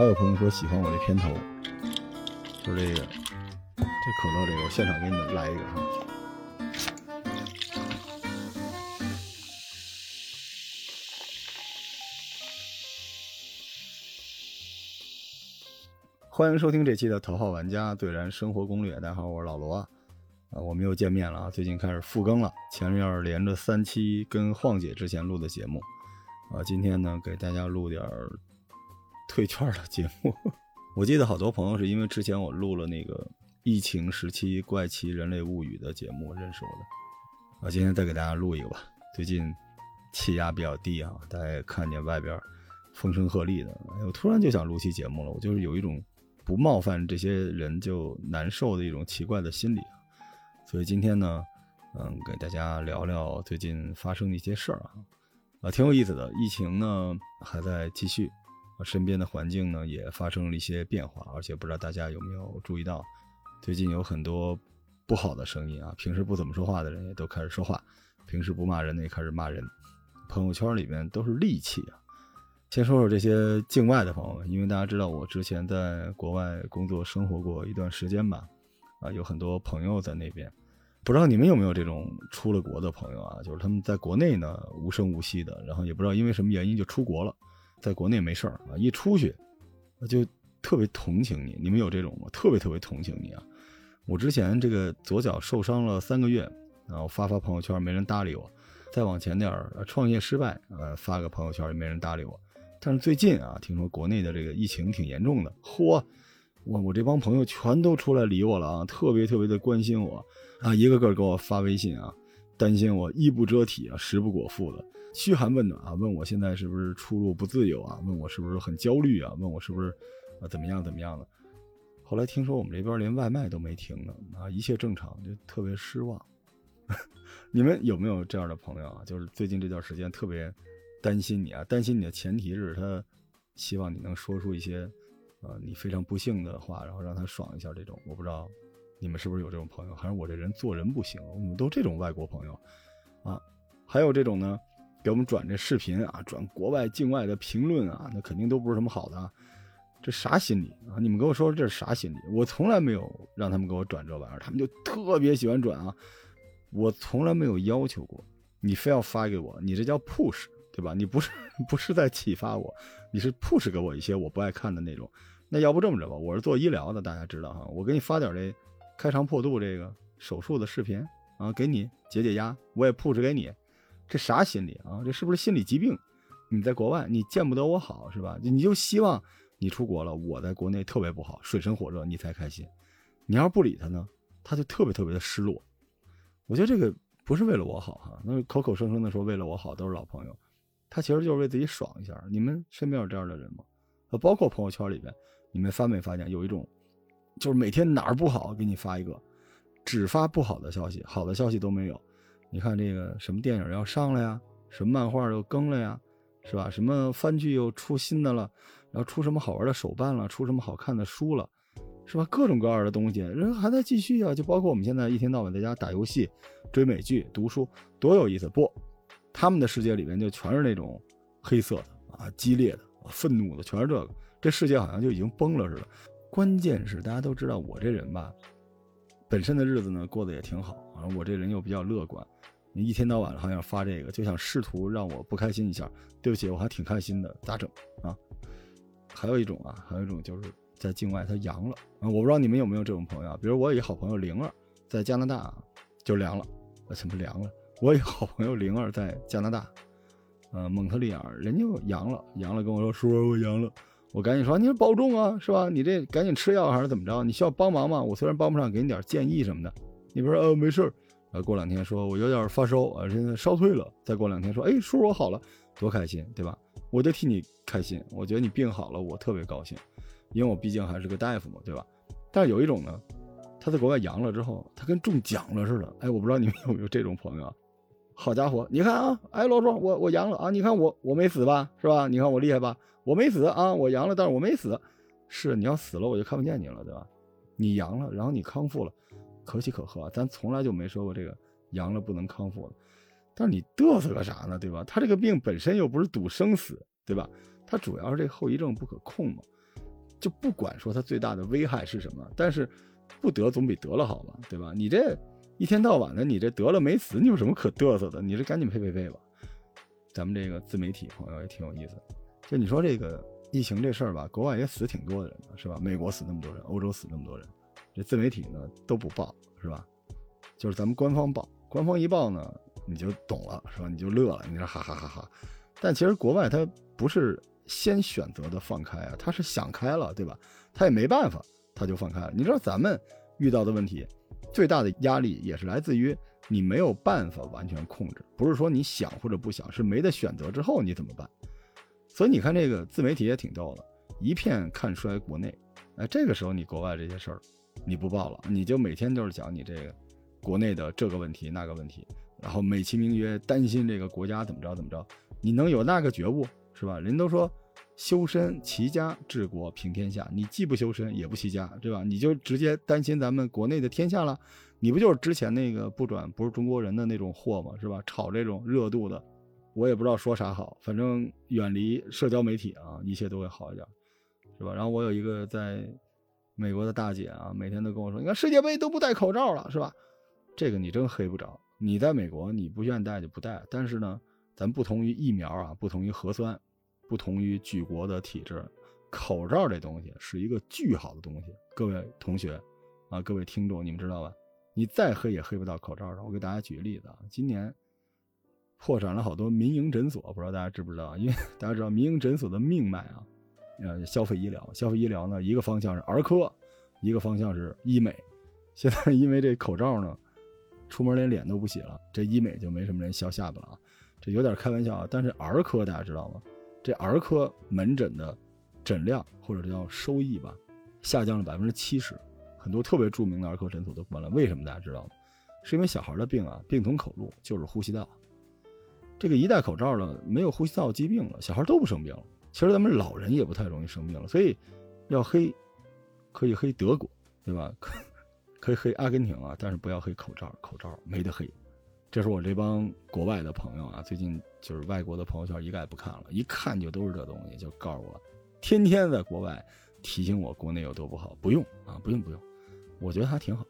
还有朋友说喜欢我这片头，就这个这可乐这个，我现场给你们来一个哈。欢迎收听这期的《头号玩家对燃生活攻略》。大家好，我是老罗啊，我们又见面了啊！最近开始复更了，前面连着三期跟晃姐之前录的节目，啊，今天呢给大家录点退圈的节目。我记得好多朋友是因为之前我录了那个疫情时期怪奇人类物语的节目认识我的，啊，今天再给大家录一个吧。最近气压比较低啊，大家也看见外边风声鹤唳的，我突然就想录期节目了，我就是有一种。不冒犯这些人就难受的一种奇怪的心理啊，所以今天呢，嗯，给大家聊聊最近发生的一些事儿啊，啊，挺有意思的。疫情呢还在继续，身边的环境呢也发生了一些变化，而且不知道大家有没有注意到，最近有很多不好的声音啊，平时不怎么说话的人也都开始说话，平时不骂人的也开始骂人，朋友圈里面都是戾气啊。先说说这些境外的朋友们，因为大家知道我之前在国外工作生活过一段时间吧，啊，有很多朋友在那边，不知道你们有没有这种出了国的朋友啊？就是他们在国内呢无声无息的，然后也不知道因为什么原因就出国了，在国内没事儿啊，一出去就特别同情你。你们有这种吗？特别特别同情你啊！我之前这个左脚受伤了三个月，然后发发朋友圈没人搭理我，再往前点儿创业失败，呃，发个朋友圈也没人搭理我。但是最近啊，听说国内的这个疫情挺严重的，嚯，我我这帮朋友全都出来理我了啊，特别特别的关心我啊，一个个给我发微信啊，担心我衣不遮体啊，食不果腹的，嘘寒问暖啊，问我现在是不是出入不自由啊，问我是不是很焦虑啊，问我是不是啊怎么样怎么样的。后来听说我们这边连外卖都没停呢啊，一切正常，就特别失望。你们有没有这样的朋友啊？就是最近这段时间特别。担心你啊，担心你的前提是他希望你能说出一些，呃，你非常不幸的话，然后让他爽一下。这种我不知道你们是不是有这种朋友，还是我这人做人不行？我们都这种外国朋友啊，还有这种呢，给我们转这视频啊，转国外境外的评论啊，那肯定都不是什么好的。这啥心理啊？你们跟我说说这是啥心理？我从来没有让他们给我转这玩意儿，他们就特别喜欢转啊。我从来没有要求过，你非要发给我，你这叫 push。对吧？你不是 不是在启发我，你是 push 给我一些我不爱看的内容。那要不这么着吧，我是做医疗的，大家知道哈，我给你发点这开肠破肚这个手术的视频啊，给你解解压，我也布置给你。这啥心理啊？这是不是心理疾病？你在国外你见不得我好是吧？你就希望你出国了，我在国内特别不好，水深火热，你才开心。你要是不理他呢，他就特别特别的失落。我觉得这个不是为了我好哈，那口口声声的说为了我好，都是老朋友。他其实就是为自己爽一下。你们身边有这样的人吗？包括朋友圈里边，你们发没发现有一种，就是每天哪儿不好给你发一个，只发不好的消息，好的消息都没有。你看这个什么电影要上了呀，什么漫画又更了呀，是吧？什么番剧又出新的了，然后出什么好玩的手办了，出什么好看的书了，是吧？各种各样的东西，人还在继续啊。就包括我们现在一天到晚在家打游戏、追美剧、读书，多有意思不？他们的世界里面就全是那种黑色的啊、激烈的、愤怒的，全是这个。这世界好像就已经崩了似的。关键是大家都知道我这人吧，本身的日子呢过得也挺好然后。我这人又比较乐观，你一天到晚好像发这个，就想试图让我不开心一下。对不起，我还挺开心的，咋整啊？还有一种啊，还有一种就是在境外他阳了啊。我不知道你们有没有这种朋友，比如我有一好朋友灵儿在加拿大就凉了，啊，什么凉了？我有好朋友灵儿在加拿大，呃，蒙特利尔，人家阳了，阳了跟我说，叔我阳了，我赶紧说，你保重啊，是吧？你这赶紧吃药还是怎么着？你需要帮忙吗？我虽然帮不上，给你点建议什么的。你不说，呃，没事儿。呃，过两天说我有点发烧啊，现在烧退了。再过两天说，哎，叔叔我好了，多开心，对吧？我就替你开心，我觉得你病好了，我特别高兴，因为我毕竟还是个大夫嘛，对吧？但是有一种呢，他在国外阳了之后，他跟中奖了似的。哎，我不知道你们 有没有这种朋友啊？好家伙，你看啊，哎，老庄，我我阳了啊！你看我我没死吧，是吧？你看我厉害吧？我没死啊，我阳了，但是我没死。是你要死了，我就看不见你了，对吧？你阳了，然后你康复了，可喜可贺。咱从来就没说过这个阳了不能康复的。但是你嘚瑟个啥呢，对吧？他这个病本身又不是赌生死，对吧？他主要是这后遗症不可控嘛。就不管说它最大的危害是什么，但是不得总比得了好吧，对吧？你这一天到晚的，你这得了没死，你有什么可嘚瑟的？你这赶紧呸呸呸吧！咱们这个自媒体朋友也挺有意思，就你说这个疫情这事儿吧，国外也死挺多的人是吧？美国死那么多人，欧洲死那么多人，这自媒体呢都不报是吧？就是咱们官方报，官方一报呢，你就懂了是吧？你就乐了，你说哈哈哈哈。但其实国外它不是先选择的放开啊，他是想开了，对吧？他也没办法，他就放开了。你知道咱们遇到的问题，最大的压力也是来自于。你没有办法完全控制，不是说你想或者不想，是没得选择之后你怎么办？所以你看这个自媒体也挺逗的，一片看衰国内，哎，这个时候你国外这些事儿你不报了，你就每天就是讲你这个国内的这个问题那个问题，然后美其名曰担心这个国家怎么着怎么着，你能有那个觉悟是吧？人都说修身齐家治国平天下，你既不修身也不齐家，对吧？你就直接担心咱们国内的天下了。你不就是之前那个不转不是中国人的那种货吗？是吧？炒这种热度的，我也不知道说啥好。反正远离社交媒体啊，一切都会好一点，是吧？然后我有一个在美国的大姐啊，每天都跟我说：“你看世界杯都不戴口罩了，是吧？”这个你真黑不着。你在美国，你不愿意戴就不戴。但是呢，咱不同于疫苗啊，不同于核酸，不同于举国的体制，口罩这东西是一个巨好的东西。各位同学啊，各位听众，你们知道吧？你再黑也黑不到口罩上。我给大家举个例子啊，今年破产了好多民营诊所，不知道大家知不知道？因为 大家知道民营诊所的命脉啊，呃，消费医疗，消费医疗呢，一个方向是儿科，一个方向是医美。现在因为这口罩呢，出门连脸都不洗了，这医美就没什么人削下巴了啊。这有点开玩笑啊。但是儿科大家知道吗？这儿科门诊的诊量或者叫收益吧，下降了百分之七十。很多特别著名的儿科诊所都关了，为什么大家知道吗？是因为小孩的病啊，病从口入，就是呼吸道。这个一戴口罩了，没有呼吸道疾病了，小孩都不生病了。其实咱们老人也不太容易生病了，所以要黑，可以黑德国，对吧？可 可以黑阿根廷啊，但是不要黑口罩，口罩没得黑。这是我这帮国外的朋友啊，最近就是外国的朋友圈一概不看了，一看就都是这东西，就告诉我，天天在国外提醒我国内有多不好，不用啊，不用不用。我觉得还挺好，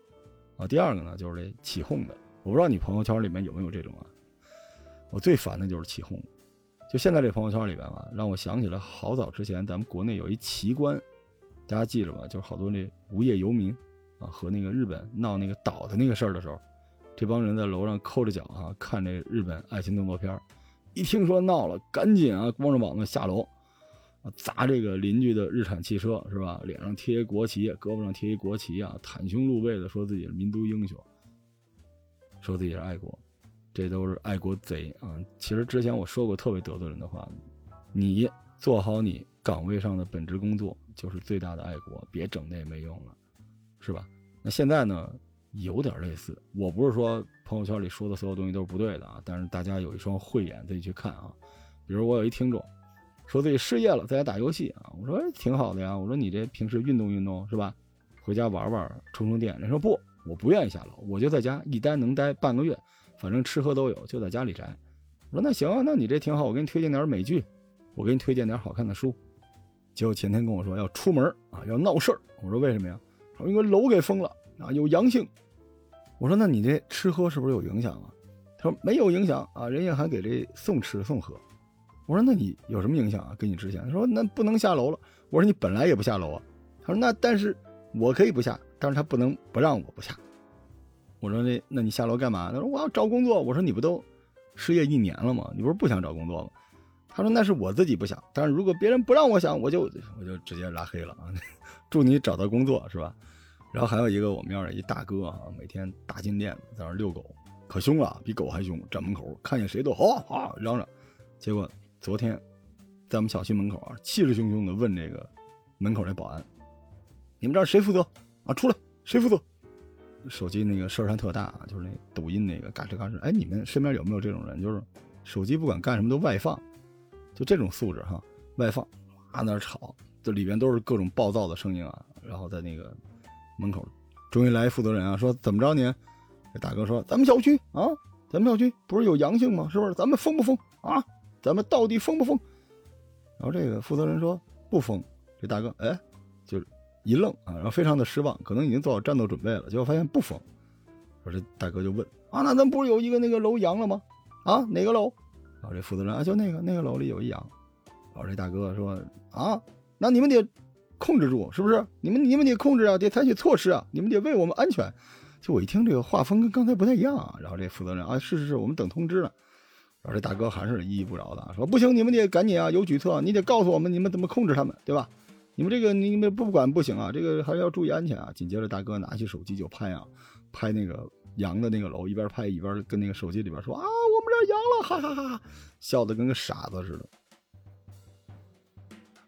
啊，第二个呢就是这起哄的，我不知道你朋友圈里面有没有这种啊。我最烦的就是起哄，就现在这朋友圈里边啊，让我想起了好早之前咱们国内有一奇观，大家记着吧，就是好多那无业游民啊和那个日本闹那个岛的那个事儿的时候，这帮人在楼上抠着脚啊看这日本爱情动作片一听说闹了，赶紧啊光着膀子下楼。砸这个邻居的日产汽车是吧？脸上贴国旗，胳膊上贴一国旗啊，袒胸露背的说自己是民族英雄，说自己是爱国，这都是爱国贼啊！其实之前我说过特别得罪人的话，你做好你岗位上的本职工作就是最大的爱国，别整那没用了，是吧？那现在呢，有点类似。我不是说朋友圈里说的所有东西都是不对的啊，但是大家有一双慧眼自己去看啊。比如我有一听众。说自己失业了，在家打游戏啊！我说挺好的呀。我说你这平时运动运动是吧？回家玩玩，充充电。人说不，我不愿意下楼，我就在家一待能待半个月，反正吃喝都有，就在家里宅。我说那行啊，那你这挺好，我给你推荐点美剧，我给你推荐点好看的书。结果前天跟我说要出门啊，要闹事儿。我说为什么呀？他说因为楼给封了啊，有阳性。我说那你这吃喝是不是有影响啊？他说没有影响啊，人家还给这送吃送喝。我说那你有什么影响啊？跟你之前他说那不能下楼了。我说你本来也不下楼啊。他说那但是我可以不下，但是他不能不让我不下。我说那那你下楼干嘛？他说我要找工作。我说你不都失业一年了吗？你不是不想找工作吗？他说那是我自己不想，但是如果别人不让我想，我就我就直接拉黑了啊。祝你找到工作是吧？然后还有一个我们院的一大哥啊，每天大金链子在那遛狗，可凶了，比狗还凶，站门口看见谁都吼啊嚷嚷，结果。昨天，在我们小区门口啊，气势汹汹的问这个门口那保安：“你们这儿谁负责啊？出来，谁负责？”手机那个声儿还特大，就是那抖音那个嘎吱嘎吱。哎，你们身边有没有这种人？就是手机不管干什么都外放，就这种素质哈，外放啊那吵，这里边都是各种暴躁的声音啊。然后在那个门口，终于来负责人啊，说怎么着您？这大哥说：“咱们小区啊，咱们小区不是有阳性吗？是不是？咱们封不封啊？”咱们到底封不封？然后这个负责人说不封。这大哥，哎，一愣啊，然后非常的失望，可能已经做好战斗准备了，结果发现不封。说这大哥就问啊，那咱不是有一个那个楼阳了吗？啊，哪个楼？然后这负责人啊，就那个那个楼里有一阳。然后这大哥说啊，那你们得控制住，是不是？你们你们得控制啊，得采取措施啊，你们得为我们安全。就我一听这个画风跟刚才不太一样啊。然后这负责人啊，是是是，我们等通知呢。然后这大哥还是依依不饶的说不行，你们得赶紧啊，有举措，你得告诉我们你们怎么控制他们，对吧？你们这个你们不管不行啊，这个还是要注意安全啊。紧接着大哥拿起手机就拍啊，拍那个。羊的那个楼，一边拍一边跟那个手机里边说啊，我们这羊了，哈哈哈哈，笑得跟个傻子似的。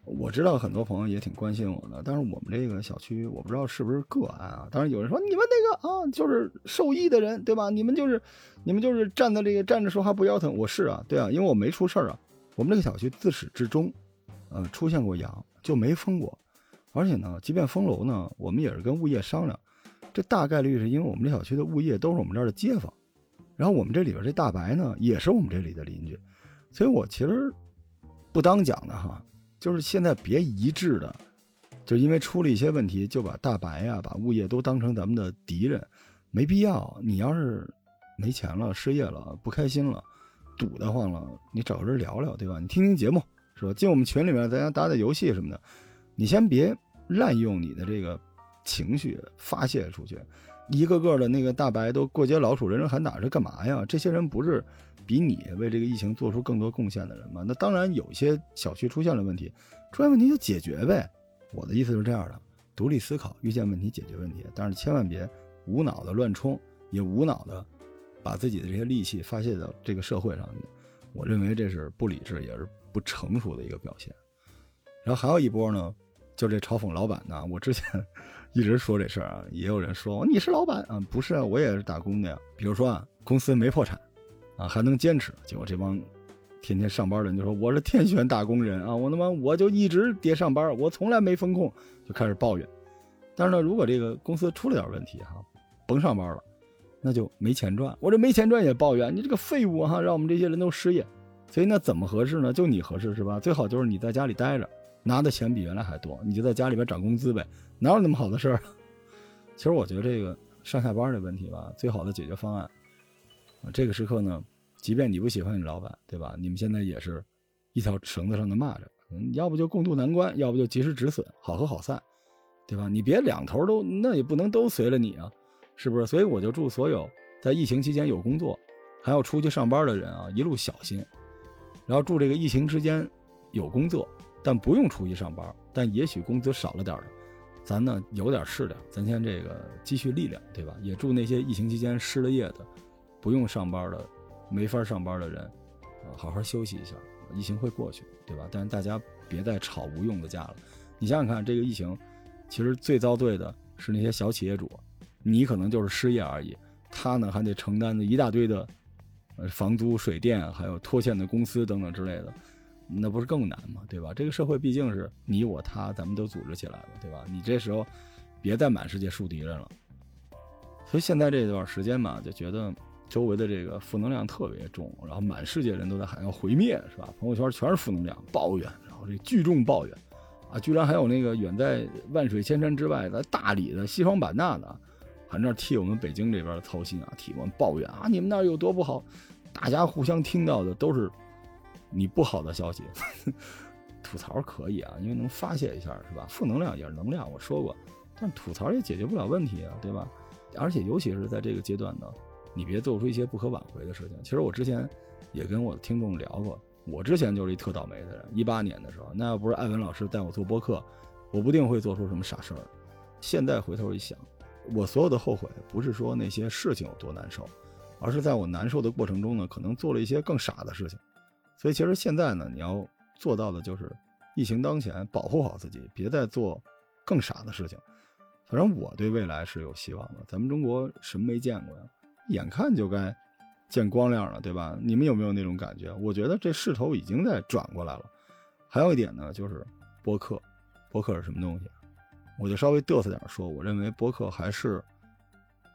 我知道很多朋友也挺关心我的，但是我们这个小区我不知道是不是个案啊。当然有人说你们那个啊，就是受益的人对吧？你们就是你们就是站在这个站着说话不腰疼。我是啊，对啊，因为我没出事儿啊。我们这个小区自始至终，呃，出现过羊就没封过，而且呢，即便封楼呢，我们也是跟物业商量。这大概率是因为我们这小区的物业都是我们这儿的街坊，然后我们这里边这大白呢也是我们这里的邻居，所以我其实不当讲的哈，就是现在别一致的，就因为出了一些问题就把大白呀、把物业都当成咱们的敌人，没必要。你要是没钱了、失业了、不开心了、堵得慌了，你找个人聊聊，对吧？你听听节目是吧？进我们群里面，咱家打打游戏什么的，你先别滥用你的这个。情绪发泄出去，一个个的那个大白都过街老鼠，人人喊打，是干嘛呀？这些人不是比你为这个疫情做出更多贡献的人吗？那当然，有些小区出现了问题，出现问题就解决呗。我的意思是这样的：独立思考，遇见问题解决问题，但是千万别无脑的乱冲，也无脑的把自己的这些戾气发泄到这个社会上去。我认为这是不理智，也是不成熟的一个表现。然后还有一波呢，就这嘲讽老板呢，我之前。一直说这事儿啊，也有人说你是老板啊，不是啊，我也是打工的呀。比如说啊，公司没破产，啊还能坚持，结果这帮天天上班的人就说我是天选打工人啊，我他妈我就一直叠上班，我从来没风控，就开始抱怨。但是呢，如果这个公司出了点问题哈，甭上班了，那就没钱赚，我这没钱赚也抱怨，你这个废物哈，让我们这些人都失业。所以那怎么合适呢？就你合适是吧？最好就是你在家里待着。拿的钱比原来还多，你就在家里边涨工资呗，哪有那么好的事儿？其实我觉得这个上下班的问题吧，最好的解决方案，啊，这个时刻呢，即便你不喜欢你老板，对吧？你们现在也是一条绳子上的蚂蚱，嗯，要不就共度难关，要不就及时止损，好合好散，对吧？你别两头都，那也不能都随了你啊，是不是？所以我就祝所有在疫情期间有工作还要出去上班的人啊，一路小心，然后祝这个疫情之间有工作。但不用出去上班，但也许工资少了点的，咱呢有点势量，咱先这个积蓄力量，对吧？也祝那些疫情期间失了业的、不用上班的、没法上班的人，啊，好好休息一下，疫情会过去，对吧？但是大家别再吵无用的架了。你想想看，这个疫情，其实最遭罪的是那些小企业主，你可能就是失业而已，他呢还得承担着一大堆的，房租、水电，还有拖欠的公司等等之类的。那不是更难吗？对吧？这个社会毕竟是你我他，咱们都组织起来了，对吧？你这时候别再满世界树敌人了。所以现在这段时间嘛，就觉得周围的这个负能量特别重，然后满世界人都在喊要毁灭，是吧？朋友圈全是负能量，抱怨，然后这聚众抱怨，啊，居然还有那个远在万水千山之外的大理的西双版纳的，反正替我们北京这边操心啊，替我们抱怨啊，你们那儿有多不好？大家互相听到的都是。你不好的消息，吐槽可以啊，因为能发泄一下，是吧？负能量也是能量，我说过，但吐槽也解决不了问题啊，对吧？而且尤其是在这个阶段呢，你别做出一些不可挽回的事情。其实我之前也跟我的听众聊过，我之前就是一特倒霉的人。一八年的时候，那要不是艾文老师带我做播客，我不定会做出什么傻事儿。现在回头一想，我所有的后悔不是说那些事情有多难受，而是在我难受的过程中呢，可能做了一些更傻的事情。所以其实现在呢，你要做到的就是疫情当前，保护好自己，别再做更傻的事情。反正我对未来是有希望的。咱们中国什么没见过呀？眼看就该见光亮了，对吧？你们有没有那种感觉？我觉得这势头已经在转过来了。还有一点呢，就是播客。播客是什么东西？我就稍微嘚瑟点说，我认为播客还是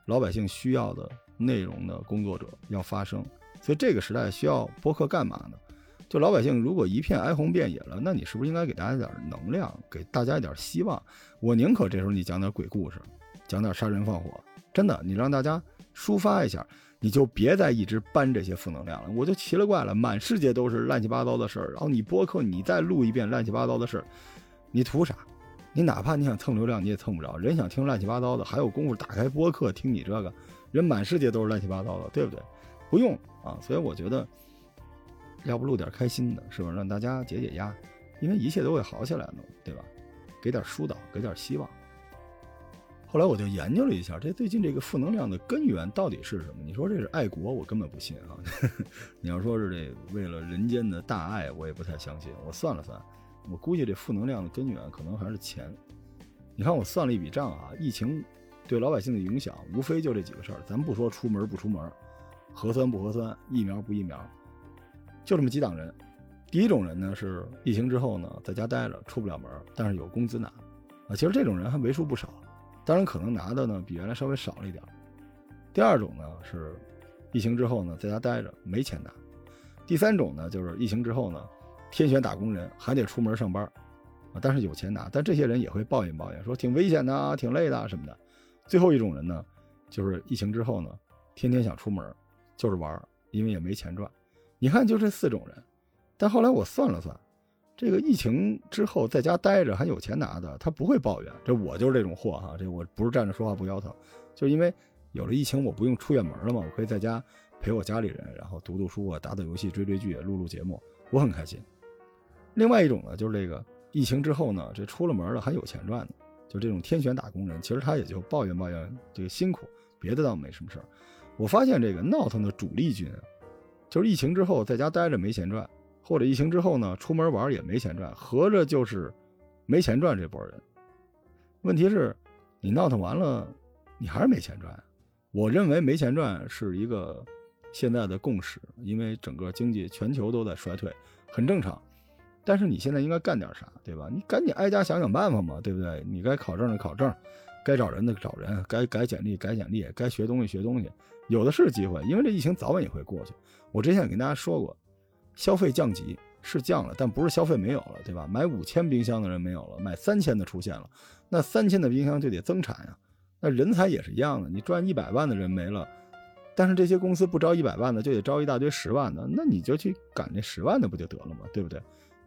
老百姓需要的内容的工作者要发声。所以这个时代需要播客干嘛呢？就老百姓如果一片哀鸿遍野了，那你是不是应该给大家点能量，给大家一点希望？我宁可这时候你讲点鬼故事，讲点杀人放火，真的，你让大家抒发一下，你就别再一直搬这些负能量了。我就奇了怪了，满世界都是乱七八糟的事儿，然后你播客你再录一遍乱七八糟的事儿，你图啥？你哪怕你想蹭流量，你也蹭不着。人想听乱七八糟的，还有功夫打开播客听你这个？人满世界都是乱七八糟的，对不对？不用啊，所以我觉得，要不录点开心的，是不是让大家解解压？因为一切都会好起来的，对吧？给点疏导，给点希望。后来我就研究了一下，这最近这个负能量的根源到底是什么？你说这是爱国，我根本不信啊！你要说是这为了人间的大爱，我也不太相信。我算了算，我估计这负能量的根源可能还是钱。你看我算了一笔账啊，疫情。对老百姓的影响，无非就这几个事儿。咱不说出门不出门，核酸不核酸，疫苗不疫苗，就这么几档人。第一种人呢，是疫情之后呢，在家待着，出不了门，但是有工资拿。啊，其实这种人还为数不少，当然可能拿的呢比原来稍微少了一点。第二种呢是疫情之后呢，在家待着，没钱拿。第三种呢就是疫情之后呢，天选打工人，还得出门上班，啊，但是有钱拿。但这些人也会抱怨抱怨，说挺危险的，挺累的什么的。最后一种人呢，就是疫情之后呢，天天想出门，就是玩，因为也没钱赚。你看，就这四种人。但后来我算了算，这个疫情之后在家待着还有钱拿的，他不会抱怨。这我就是这种货哈，这我不是站着说话不腰疼，就因为有了疫情，我不用出远门了嘛，我可以在家陪我家里人，然后读读书啊，打打游戏，追追剧，录录节目，我很开心。另外一种呢，就是这个疫情之后呢，这出了门了还有钱赚呢。就这种天选打工人，其实他也就抱怨抱怨这个辛苦，别的倒没什么事儿。我发现这个闹腾的主力军，就是疫情之后在家待着没钱赚，或者疫情之后呢出门玩也没钱赚，合着就是没钱赚这波人。问题是，你闹腾完了，你还是没钱赚。我认为没钱赚是一个现在的共识，因为整个经济全球都在衰退，很正常。但是你现在应该干点啥，对吧？你赶紧挨家想想办法嘛，对不对？你该考证的考证，该找人的找人，该改简历改简历，该学东西学东西，有的是机会。因为这疫情早晚也会过去。我之前也跟大家说过，消费降级是降了，但不是消费没有了，对吧？买五千冰箱的人没有了，买三千的出现了，那三千的冰箱就得增产呀。那人才也是一样的，你赚一百万的人没了，但是这些公司不招一百万的，就得招一大堆十万的，那你就去赶那十万的不就得了吗？对不对？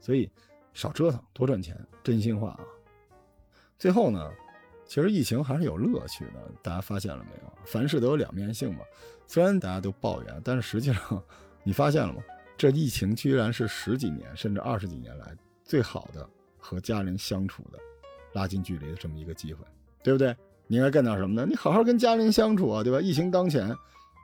所以，少折腾，多赚钱，真心话啊！最后呢，其实疫情还是有乐趣的，大家发现了没有？凡事都有两面性嘛。虽然大家都抱怨，但是实际上，你发现了吗？这疫情居然是十几年甚至二十几年来最好的和家人相处的、拉近距离的这么一个机会，对不对？你应该干点什么呢？你好好跟家人相处啊，对吧？疫情当前，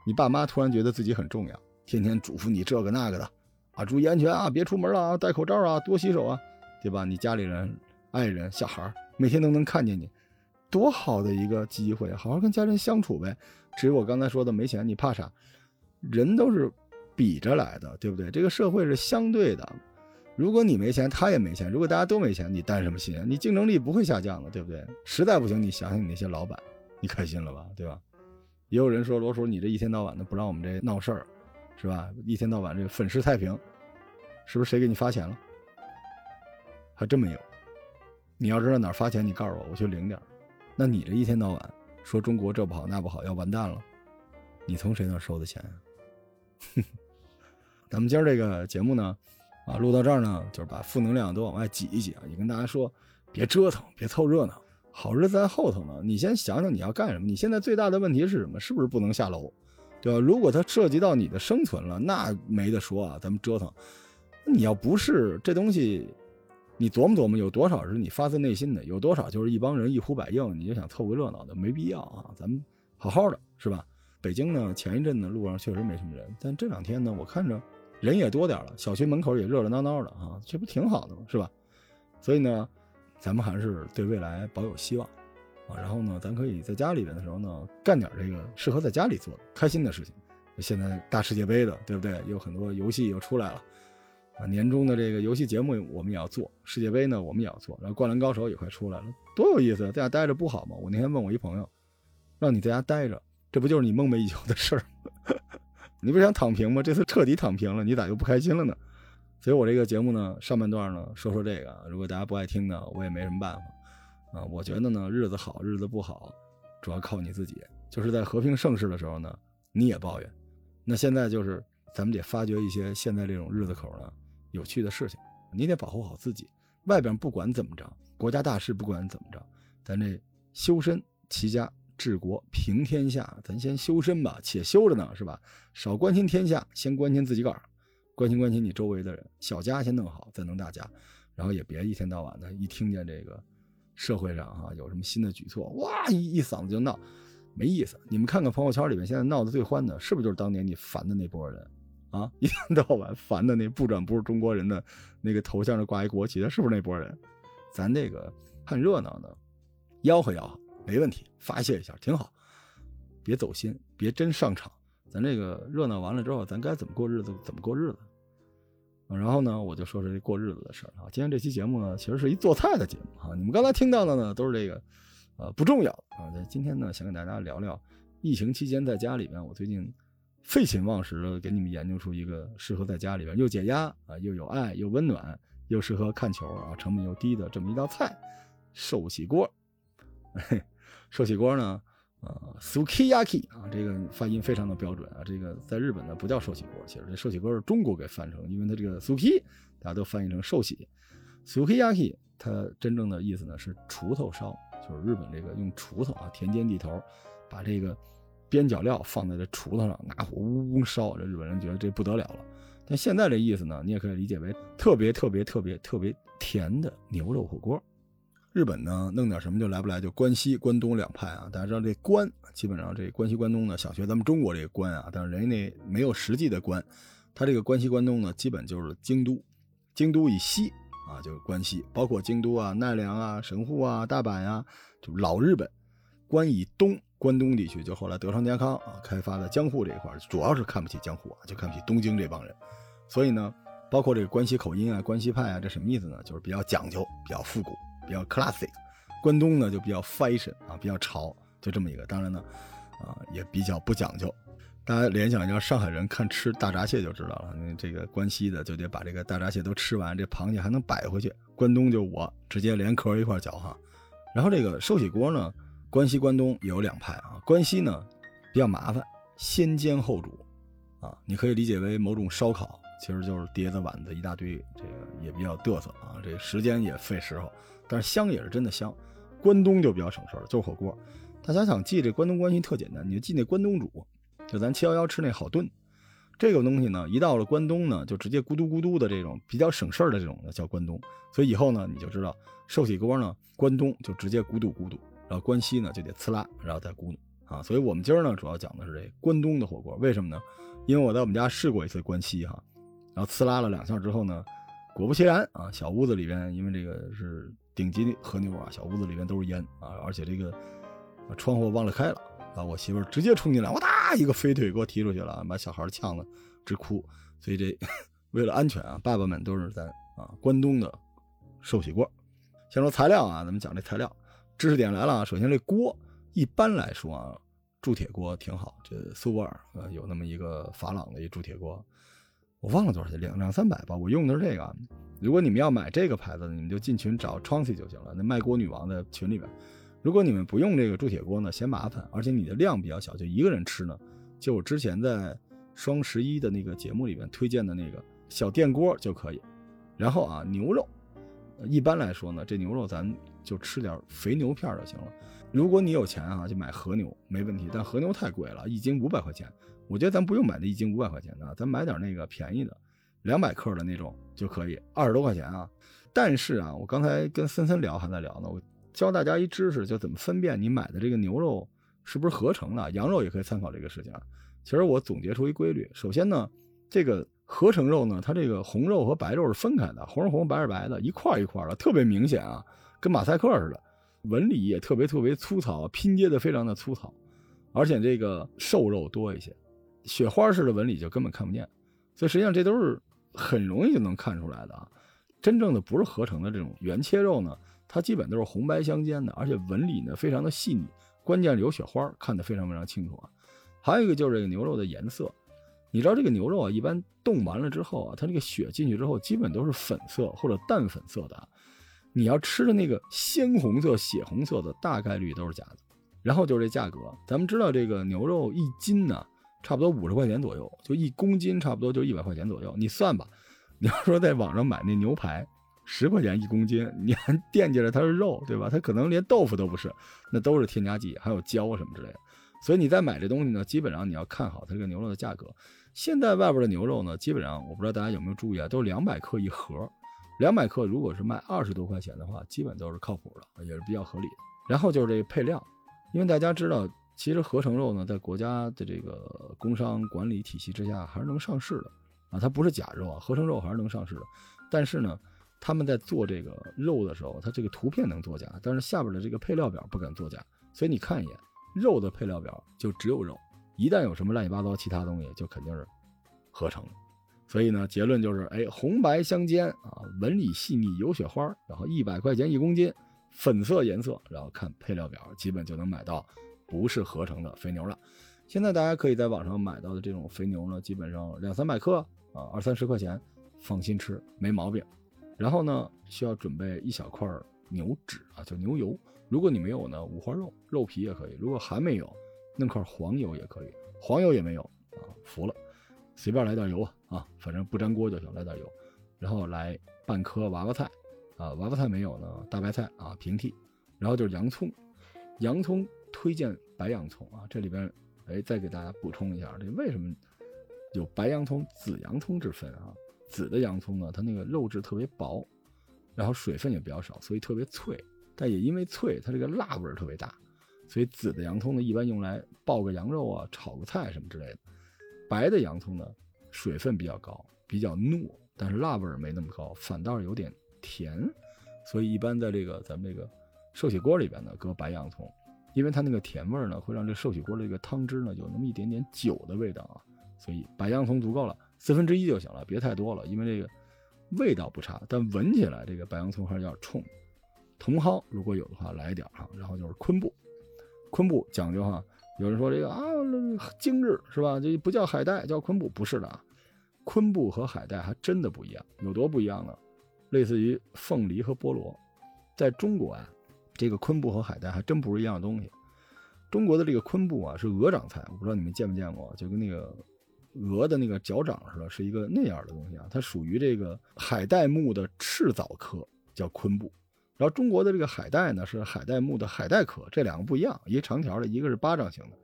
你爸妈突然觉得自己很重要，天天嘱咐你这个那个的。啊，注意安全啊！别出门了啊！戴口罩啊！多洗手啊，对吧？你家里人、爱人、小孩每天都能看见你，多好的一个机会！好好跟家人相处呗。至于我刚才说的没钱，你怕啥？人都是比着来的，对不对？这个社会是相对的。如果你没钱，他也没钱；如果大家都没钱，你担什么心？你竞争力不会下降的，对不对？实在不行，你想想你那些老板，你开心了吧？对吧？也有人说罗叔，你这一天到晚的不让我们这闹事儿。是吧？一天到晚这个粉饰太平，是不是谁给你发钱了？还真没有。你要知道哪儿发钱，你告诉我，我去领点那你这一天到晚说中国这不好那不好，要完蛋了，你从谁那收的钱？咱们今儿这个节目呢，啊，录到这儿呢，就是把负能量都往外挤一挤啊，也跟大家说，别折腾，别凑热闹，好日子在后头呢。你先想想你要干什么？你现在最大的问题是什么？是不是不能下楼？对吧？如果它涉及到你的生存了，那没得说啊！咱们折腾。你要不是这东西，你琢磨琢磨，有多少是你发自内心的，有多少就是一帮人一呼百应，你就想凑个热闹的，没必要啊！咱们好好的，是吧？北京呢，前一阵子，路上确实没什么人，但这两天呢，我看着人也多点了，小区门口也热热闹闹的啊，这不挺好的吗？是吧？所以呢，咱们还是对未来保有希望。啊，然后呢，咱可以在家里边的时候呢，干点这个适合在家里做的开心的事情。现在大世界杯的，对不对？有很多游戏又出来了，啊，年终的这个游戏节目我们也要做，世界杯呢我们也要做，然后灌篮高手也快出来了，多有意思！在家待着不好吗？我那天问我一朋友，让你在家待着，这不就是你梦寐以求的事儿吗？你不是想躺平吗？这次彻底躺平了，你咋又不开心了呢？所以我这个节目呢，上半段呢说说这个，如果大家不爱听呢，我也没什么办法啊。我觉得呢，日子好日子不好，主要靠你自己。就是在和平盛世的时候呢，你也抱怨，那现在就是咱们得发掘一些现在这种日子口呢有趣的事情，你得保护好自己。外边不管怎么着，国家大事不管怎么着，咱这修身齐家治国平天下，咱先修身吧，且修着呢，是吧？少关心天下，先关心自己个儿。关心关心你周围的人，小家先弄好，再弄大家，然后也别一天到晚的，一听见这个社会上哈有什么新的举措，哇一一嗓子就闹，没意思。你们看看朋友圈里面现在闹得最欢的，是不是就是当年你烦的那波人啊？一天到晚烦的那不转不是中国人的那个头像上挂一国旗的，是不是那波人？咱这个看热闹的，吆喝吆喝没问题，发泄一下挺好，别走心，别真上场。咱这个热闹完了之后，咱该怎么过日子怎么过日子。然后呢，我就说说这过日子的事儿啊。今天这期节目呢，其实是一做菜的节目啊。你们刚才听到的呢，都是这个，呃，不重要啊。今天呢，想跟大家聊聊疫情期间在家里边，我最近废寝忘食的给你们研究出一个适合在家里边又解压啊，又有爱又温暖，又适合看球啊，成本又低的这么一道菜——寿喜锅。寿喜锅呢？啊，sukiyaki 啊，这个发音非常的标准啊。这个在日本呢不叫寿喜锅，其实这寿喜锅是中国给翻成，因为它这个 suki 大家都翻译成寿喜。sukiyaki 它真正的意思呢是锄头烧，就是日本这个用锄头啊，田间地头把这个边角料放在这锄头上，拿火呜呜烧，这日本人觉得这不得了了。但现在这意思呢，你也可以理解为特别特别特别特别甜的牛肉火锅。日本呢，弄点什么就来不来，就关西、关东两派啊。大家知道这关，基本上这关西、关东呢，想学咱们中国这个关啊，但是人家那没有实际的关，他这个关西、关东呢，基本就是京都，京都以西啊，就是关西，包括京都啊、奈良啊、神户啊、大阪呀，就老日本。关以东，关东地区就后来德川家康啊开发的江户这一块，主要是看不起江户啊，就看不起东京这帮人。所以呢，包括这个关西口音啊、关西派啊，这什么意思呢？就是比较讲究，比较复古。比较 classic，关东呢就比较 fashion 啊，比较潮，就这么一个。当然呢，啊也比较不讲究。大家联想一下，上海人看吃大闸蟹就知道了。那这个关西的就得把这个大闸蟹都吃完，这螃蟹还能摆回去。关东就我直接连壳一块嚼哈。然后这个寿喜锅呢，关西关东有两派啊。关西呢比较麻烦，先煎后煮啊，你可以理解为某种烧烤，其实就是碟子碗子一大堆，这个也比较嘚瑟啊，这时间也费时候。但是香也是真的香，关东就比较省事儿了，就火锅。大家想记这关东关西特简单，你就记那关东煮，就咱七幺幺吃那好炖。这个东西呢，一到了关东呢，就直接咕嘟咕嘟的这种比较省事儿的这种的叫关东。所以以后呢，你就知道寿喜锅呢，关东就直接咕嘟咕嘟，然后关西呢就得呲啦，然后再咕嘟啊。所以我们今儿呢主要讲的是这关东的火锅，为什么呢？因为我在我们家试过一次关西哈，然后呲啦了两下之后呢，果不其然啊，小屋子里边因为这个是。顶级和牛啊，小屋子里面都是烟啊，而且这个窗户忘了开了啊，我媳妇儿直接冲进来，哇哒一个飞腿给我踢出去了，把小孩呛得直哭。所以这 为了安全啊，爸爸们都是咱啊关东的寿喜锅。先说材料啊，咱们讲这材料，知识点来了啊。首先这锅一般来说啊，铸铁锅挺好，这苏泊尔呃有那么一个珐琅的一铸铁锅，我忘了多少钱，两两三百吧，我用的是这个。如果你们要买这个牌子，你们就进群找 c h a n c y 就行了。那卖锅女王的群里边，如果你们不用这个铸铁锅呢，嫌麻烦，而且你的量比较小，就一个人吃呢，就我之前在双十一的那个节目里面推荐的那个小电锅就可以。然后啊，牛肉，一般来说呢，这牛肉咱就吃点肥牛片就行了。如果你有钱啊，就买和牛没问题，但和牛太贵了，一斤五百块钱。我觉得咱不用买那一斤五百块钱的，咱买点那个便宜的。两百克的那种就可以，二十多块钱啊。但是啊，我刚才跟森森聊还在聊呢，我教大家一知识，就怎么分辨你买的这个牛肉是不是合成的，羊肉也可以参考这个事情啊。其实我总结出一规律，首先呢，这个合成肉呢，它这个红肉和白肉是分开的，红是红，白是白的，一块一块的，特别明显啊，跟马赛克似的，纹理也特别特别粗糙，拼接的非常的粗糙，而且这个瘦肉多一些，雪花式的纹理就根本看不见，所以实际上这都是。很容易就能看出来的啊，真正的不是合成的这种原切肉呢，它基本都是红白相间的，而且纹理呢非常的细腻，关键是有雪花，看得非常非常清楚啊。还有一个就是这个牛肉的颜色，你知道这个牛肉啊，一般冻完了之后啊，它这个血进去之后，基本都是粉色或者淡粉色的。你要吃的那个鲜红色、血红色的，大概率都是假的。然后就是这价格，咱们知道这个牛肉一斤呢，差不多五十块钱左右，就一公斤差不多就一百块钱左右。你算吧，你要说在网上买那牛排，十块钱一公斤，你还惦记着它是肉，对吧？它可能连豆腐都不是，那都是添加剂，还有胶什么之类的。所以你在买这东西呢，基本上你要看好它这个牛肉的价格。现在外边的牛肉呢，基本上我不知道大家有没有注意啊，都是两百克一盒，两百克如果是卖二十多块钱的话，基本都是靠谱的，也是比较合理的。然后就是这个配料，因为大家知道，其实合成肉呢，在国家的这个工商管理体系之下还是能上市的啊，它不是假肉啊，合成肉还是能上市的。但是呢，他们在做这个肉的时候，它这个图片能作假，但是下边的这个配料表不敢作假，所以你看一眼肉的配料表就只有肉。一旦有什么乱七八糟其他东西，就肯定是合成。所以呢，结论就是，哎，红白相间啊，纹理细腻有雪花，然后一百块钱一公斤，粉色颜色，然后看配料表，基本就能买到不是合成的肥牛了。现在大家可以在网上买到的这种肥牛呢，基本上两三百克啊，二三十块钱，放心吃，没毛病。然后呢，需要准备一小块牛脂啊，就牛油。如果你没有呢，五花肉，肉皮也可以。如果还没有，弄块黄油也可以，黄油也没有啊，服了，随便来点油啊啊，反正不粘锅就行，来点油，然后来半颗娃娃菜，啊，娃娃菜没有呢，大白菜啊平替，然后就是洋葱，洋葱推荐白洋葱啊，这里边哎再给大家补充一下，这为什么有白洋葱、紫洋葱之分啊？紫的洋葱呢，它那个肉质特别薄，然后水分也比较少，所以特别脆，但也因为脆，它这个辣味特别大。所以紫的洋葱呢，一般用来爆个羊肉啊、炒个菜什么之类的。白的洋葱呢，水分比较高，比较糯，但是辣味儿没那么高，反倒是有点甜。所以一般在这个咱们这个寿喜锅里边呢，搁白洋葱，因为它那个甜味儿呢，会让这寿喜锅的这个汤汁呢有那么一点点酒的味道啊。所以白洋葱足够了，四分之一就行了，别太多了，因为这个味道不差，但闻起来这个白洋葱还是有点冲。茼蒿如果有的话来一点哈，然后就是昆布。昆布讲究哈，有人说这个啊精致是吧？这不叫海带，叫昆布，不是的啊。昆布和海带还真的不一样，有多不一样呢？类似于凤梨和菠萝，在中国啊，这个昆布和海带还真不是一样东西。中国的这个昆布啊是鹅掌菜，我不知道你们见没见过，就跟那个鹅的那个脚掌似的，是一个那样的东西啊。它属于这个海带目的赤藻科，叫昆布。然后中国的这个海带呢，是海带目的海带科，这两个不一样，一个长条的，一个是巴掌形的。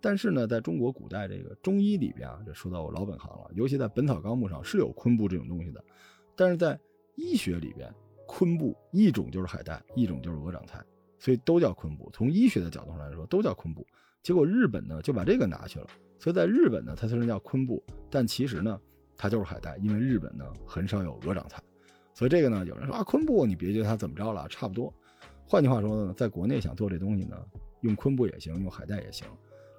但是呢，在中国古代这个中医里边啊，这说到我老本行了，尤其在《本草纲目》上是有昆布这种东西的。但是在医学里边，昆布一种就是海带，一种就是鹅掌菜，所以都叫昆布。从医学的角度上来说，都叫昆布。结果日本呢就把这个拿去了，所以在日本呢，它虽然叫昆布，但其实呢，它就是海带，因为日本呢很少有鹅掌菜。所以这个呢，有人说啊，昆布你别觉得它怎么着了，差不多。换句话说呢，在国内想做这东西呢，用昆布也行，用海带也行。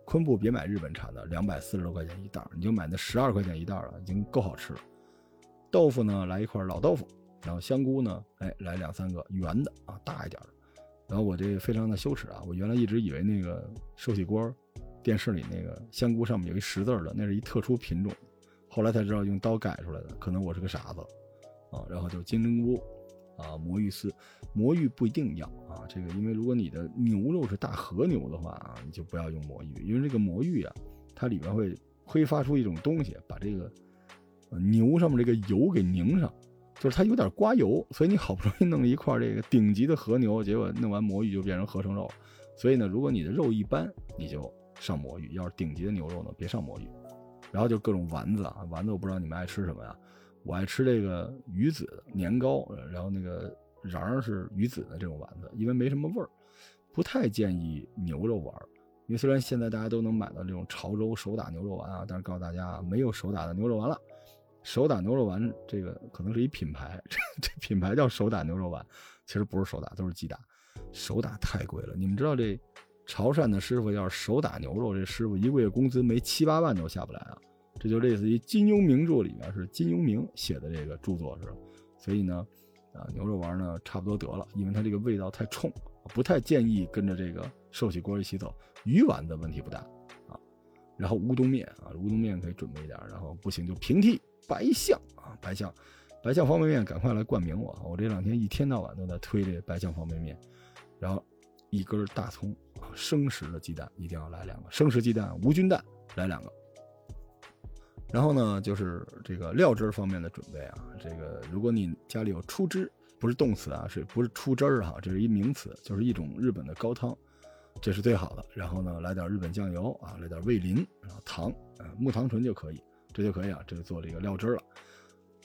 昆布别买日本产的，两百四十多块钱一袋，你就买那十二块钱一袋了，已经够好吃了。豆腐呢，来一块老豆腐，然后香菇呢，哎，来两三个圆的啊，大一点的。然后我这个非常的羞耻啊，我原来一直以为那个寿喜锅电视里那个香菇上面有一十字的，那是一特殊品种，后来才知道用刀改出来的，可能我是个傻子。啊，然后就金针菇，啊，魔芋丝，魔芋不一定要啊，这个因为如果你的牛肉是大和牛的话啊，你就不要用魔芋，因为这个魔芋啊，它里边会挥发出一种东西，把这个牛上面这个油给凝上，就是它有点刮油，所以你好不容易弄了一块这个顶级的和牛，结果弄完魔芋就变成合成肉，所以呢，如果你的肉一般，你就上魔芋；要是顶级的牛肉呢，别上魔芋。然后就各种丸子啊，丸子我不知道你们爱吃什么呀。我爱吃这个鱼子年糕，然后那个瓤是鱼子的这种丸子，因为没什么味儿，不太建议牛肉丸。因为虽然现在大家都能买到这种潮州手打牛肉丸啊，但是告诉大家啊没有手打的牛肉丸了。手打牛肉丸这个可能是一品牌，这 这品牌叫手打牛肉丸，其实不是手打，都是机打。手打太贵了，你们知道这潮汕的师傅要是手打牛肉，这师傅一个月工资没七八万都下不来啊。这就类似于金庸名著里面是金庸名写的这个著作是，所以呢，啊牛肉丸呢差不多得了，因为它这个味道太冲，不太建议跟着这个寿喜锅一起走。鱼丸子问题不大，啊，然后乌冬面啊，乌冬面可以准备一点，然后不行就平替白象啊，白象，白象方便面，赶快来冠名我！我这两天一天到晚都在推这白象方便面，然后一根大葱，生食的鸡蛋一定要来两个，生食鸡蛋无菌蛋来两个。然后呢，就是这个料汁方面的准备啊，这个如果你家里有出汁，不是动词啊，是不是出汁儿哈？这是一名词，就是一种日本的高汤。这是最好的，然后呢，来点日本酱油啊，来点味淋，然后糖，啊，木糖醇就可以，这就可以啊，这就做这个料汁了。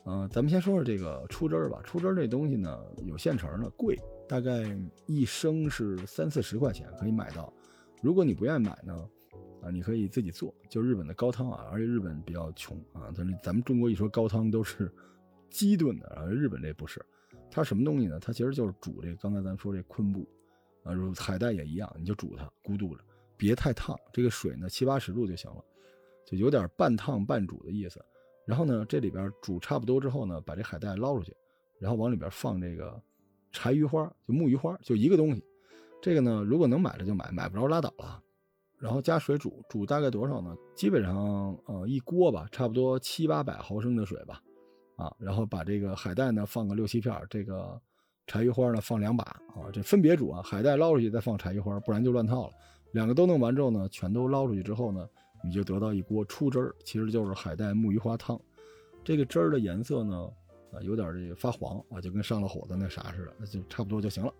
嗯，咱们先说说这个出汁儿吧。出汁儿这东西呢，有现成的，贵，大概一升是三四十块钱可以买到。如果你不愿意买呢，啊，你可以自己做，就日本的高汤啊，而且日本比较穷啊，咱咱们中国一说高汤都是鸡炖的，然后日本这不是，它什么东西呢？它其实就是煮这刚才咱说这昆布。啊，如海带也一样，你就煮它，咕嘟着，别太烫。这个水呢，七八十度就行了，就有点半烫半煮的意思。然后呢，这里边煮差不多之后呢，把这海带捞出去，然后往里边放这个柴鱼花，就木鱼花，就一个东西。这个呢，如果能买的就买，买不着拉倒了。然后加水煮，煮大概多少呢？基本上呃一锅吧，差不多七八百毫升的水吧。啊，然后把这个海带呢放个六七片，这个。柴鱼花呢，放两把啊，这分别煮啊。海带捞出去再放柴鱼花，不然就乱套了。两个都弄完之后呢，全都捞出去之后呢，你就得到一锅出汁儿，其实就是海带木鱼花汤。这个汁儿的颜色呢，啊，有点这个发黄啊，就跟上了火的那啥似的，那就差不多就行了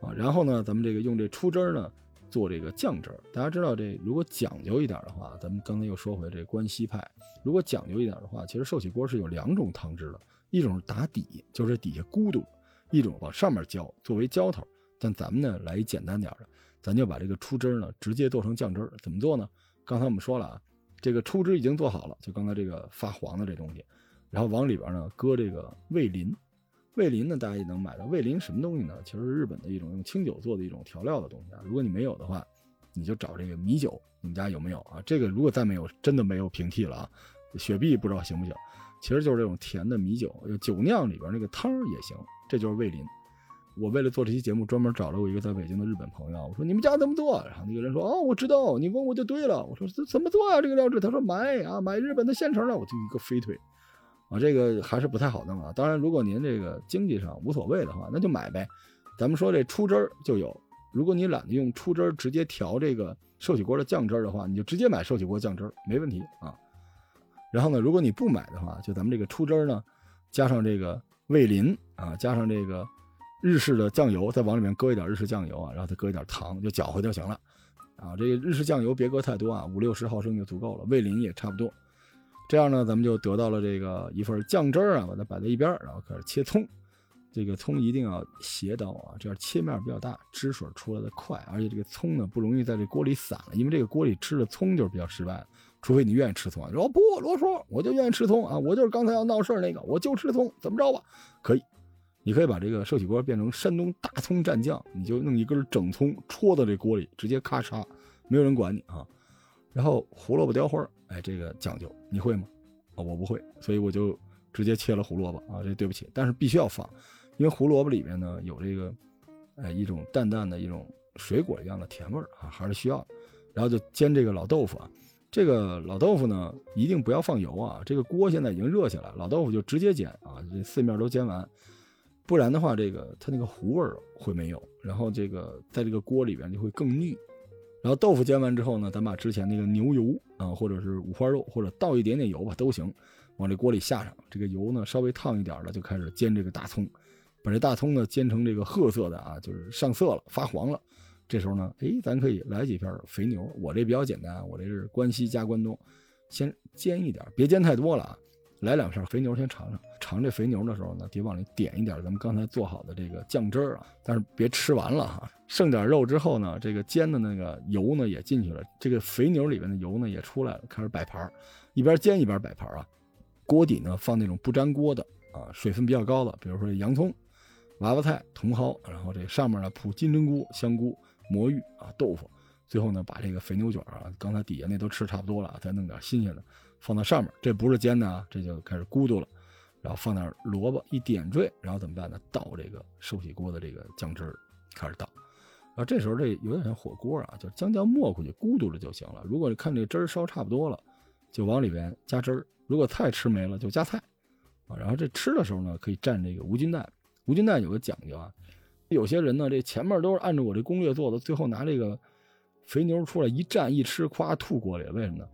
啊。然后呢，咱们这个用这出汁儿呢，做这个酱汁儿。大家知道这如果讲究一点的话，咱们刚才又说回这关西派，如果讲究一点的话，其实寿喜锅是有两种汤汁的，一种是打底，就是底下咕嘟。一种往上面浇作为浇头，但咱们呢来一简单点的，咱就把这个出汁儿呢直接做成酱汁儿怎么做呢？刚才我们说了啊，这个出汁已经做好了，就刚才这个发黄的这东西，然后往里边呢搁这个味淋，味淋呢大家也能买到。味淋什么东西呢？其实是日本的一种用清酒做的一种调料的东西啊。如果你没有的话，你就找这个米酒，你们家有没有啊？这个如果再没有，真的没有平替了啊。雪碧不知道行不行？其实就是这种甜的米酒，酒酿里边那个汤也行。这就是味淋。我为了做这期节目，专门找了我一个在北京的日本朋友。我说：“你们家怎么做？”然后那个人说：“哦，我知道，你问我就对了。”我说：“这怎么做啊？这个料汁？”他说：“买啊，买日本的现成的。”我就一个飞腿，啊，这个还是不太好弄啊。当然，如果您这个经济上无所谓的话，那就买呗。咱们说这出汁儿就有。如果你懒得用出汁儿直接调这个寿喜锅的酱汁儿的话，你就直接买寿喜锅酱汁儿，没问题啊。然后呢，如果你不买的话，就咱们这个出汁儿呢，加上这个。味淋啊，加上这个日式的酱油，再往里面搁一点日式酱油啊，然后再搁一点糖，就搅和就行了。啊，这个日式酱油别搁太多啊，五六十毫升就足够了。味淋也差不多。这样呢，咱们就得到了这个一份酱汁啊，把它摆在一边，然后开始切葱。这个葱一定要斜刀啊，这样切面比较大，汁水出来的快，而且这个葱呢不容易在这锅里散了，因为这个锅里吃的葱就是比较失败。除非你愿意吃葱，啊说不啰嗦，我就愿意吃葱啊！我就是刚才要闹事那个，我就吃葱，怎么着吧？可以，你可以把这个寿喜锅变成山东大葱蘸酱，你就弄一根整葱戳到这锅里，直接咔嚓，没有人管你啊。然后胡萝卜雕花，哎，这个讲究，你会吗？啊，我不会，所以我就直接切了胡萝卜啊。这对不起，但是必须要放，因为胡萝卜里面呢有这个，哎，一种淡淡的一种水果一样的甜味儿啊，还是需要。然后就煎这个老豆腐啊。这个老豆腐呢，一定不要放油啊！这个锅现在已经热起来，老豆腐就直接煎啊，这四面都煎完，不然的话，这个它那个糊味儿会没有，然后这个在这个锅里边就会更腻。然后豆腐煎完之后呢，咱把之前那个牛油啊，或者是五花肉，或者倒一点点油吧都行，往这锅里下上，这个油呢稍微烫一点了，就开始煎这个大葱，把这大葱呢煎成这个褐色的啊，就是上色了，发黄了。这时候呢，哎，咱可以来几片肥牛。我这比较简单，我这是关西加关东，先煎一点，别煎太多了啊。来两片肥牛，先尝尝。尝这肥牛的时候呢，得往里点一点咱们刚才做好的这个酱汁儿啊，但是别吃完了哈。剩点肉之后呢，这个煎的那个油呢也进去了，这个肥牛里面的油呢也出来了，开始摆盘一边煎一边摆盘啊。锅底呢放那种不粘锅的啊，水分比较高的，比如说洋葱、娃娃菜、茼蒿，然后这上面呢铺金针菇、香菇。魔芋啊，豆腐，最后呢，把这个肥牛卷啊，刚才底下那都吃差不多了，再弄点新鲜的放到上面。这不是煎的啊，这就开始咕嘟了。然后放点萝卜一点缀，然后怎么办呢？倒这个寿喜锅的这个酱汁，开始倒。啊，这时候这有点像火锅啊，就将将没过去，咕嘟了就行了。如果你看这汁儿烧差不多了，就往里边加汁儿。如果菜吃没了，就加菜。啊，然后这吃的时候呢，可以蘸这个无菌蛋。无菌蛋有个讲究啊，有些人呢，这前面都是按照我这攻略做的，最后拿这个肥牛出来一蘸一吃，咵吐锅里了。为什么呢？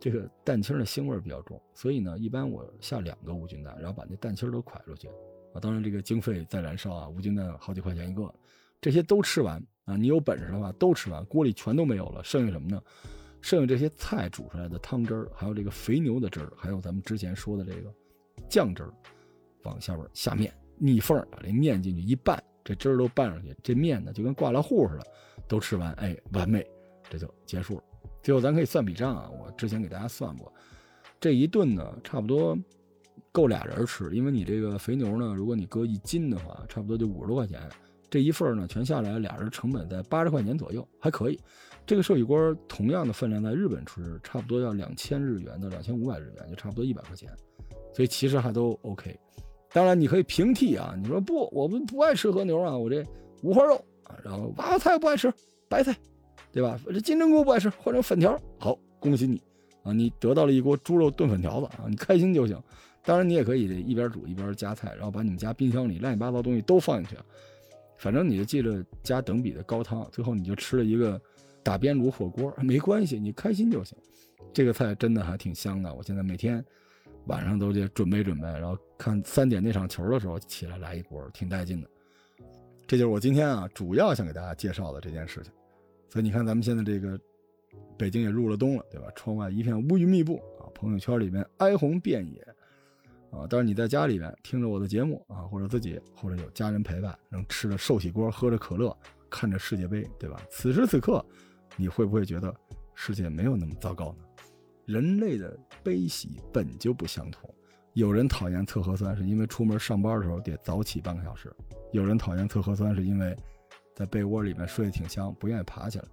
这个蛋清的腥味比较重，所以呢，一般我下两个无菌蛋，然后把那蛋清都蒯出去。啊，当然这个经费在燃烧啊，无菌蛋好几块钱一个，这些都吃完啊，你有本事的话都吃完，锅里全都没有了，剩下什么呢？剩下这些菜煮出来的汤汁儿，还有这个肥牛的汁儿，还有咱们之前说的这个。酱汁儿往下边下面逆缝把这面进去一拌，这汁儿都拌上去，这面呢就跟挂了糊似的，都吃完，哎，完美，这就结束了。最后咱可以算笔账啊，我之前给大家算过，这一顿呢差不多够俩人吃，因为你这个肥牛呢，如果你搁一斤的话，差不多就五十多块钱，这一份呢全下来俩人成本在八十块钱左右，还可以。这个寿喜锅同样的分量在日本吃，差不多要两千日元到两千五百日元，就差不多一百块钱。所以其实还都 OK，当然你可以平替啊，你说不，我们不爱吃和牛啊，我这五花肉啊，然后娃娃菜不爱吃，白菜，对吧？这金针菇不爱吃，换成粉条，好，恭喜你啊，你得到了一锅猪肉炖粉条子啊，你开心就行。当然你也可以一边煮一边夹菜，然后把你们家冰箱里乱七八糟东西都放进去，反正你就记着加等比的高汤，最后你就吃了一个打边炉火锅，没关系，你开心就行。这个菜真的还挺香的，我现在每天。晚上都得准备准备，然后看三点那场球的时候起来来一锅，挺带劲的。这就是我今天啊主要想给大家介绍的这件事情。所以你看，咱们现在这个北京也入了冬了，对吧？窗外一片乌云密布啊，朋友圈里面哀鸿遍野啊。但是你在家里边听着我的节目啊，或者自己或者有家人陪伴，能吃着寿喜锅，喝着可乐，看着世界杯，对吧？此时此刻，你会不会觉得世界没有那么糟糕呢？人类的悲喜本就不相同，有人讨厌测核酸是因为出门上班的时候得早起半个小时，有人讨厌测核酸是因为在被窝里面睡得挺香，不愿意爬起来。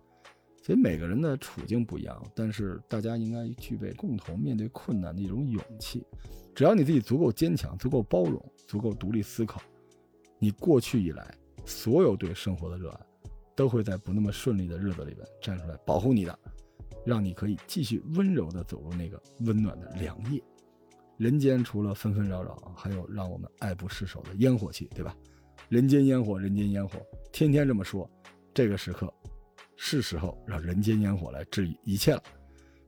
所以每个人的处境不一样，但是大家应该具备共同面对困难的一种勇气。只要你自己足够坚强、足够包容、足够独立思考，你过去以来所有对生活的热爱，都会在不那么顺利的日子里边站出来保护你的。让你可以继续温柔地走入那个温暖的良夜。人间除了纷纷扰扰，还有让我们爱不释手的烟火气，对吧？人间烟火，人间烟火，天天这么说。这个时刻，是时候让人间烟火来治愈一切了。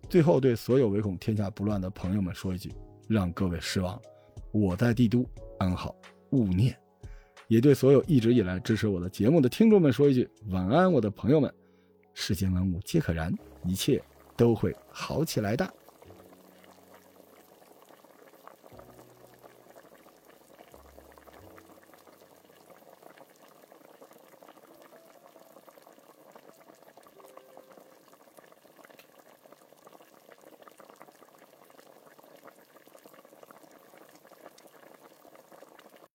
最后，对所有唯恐天下不乱的朋友们说一句：让各位失望。我在帝都安好，勿念。也对所有一直以来支持我的节目的听众们说一句：晚安，我的朋友们。世间万物皆可燃。一切都会好起来的。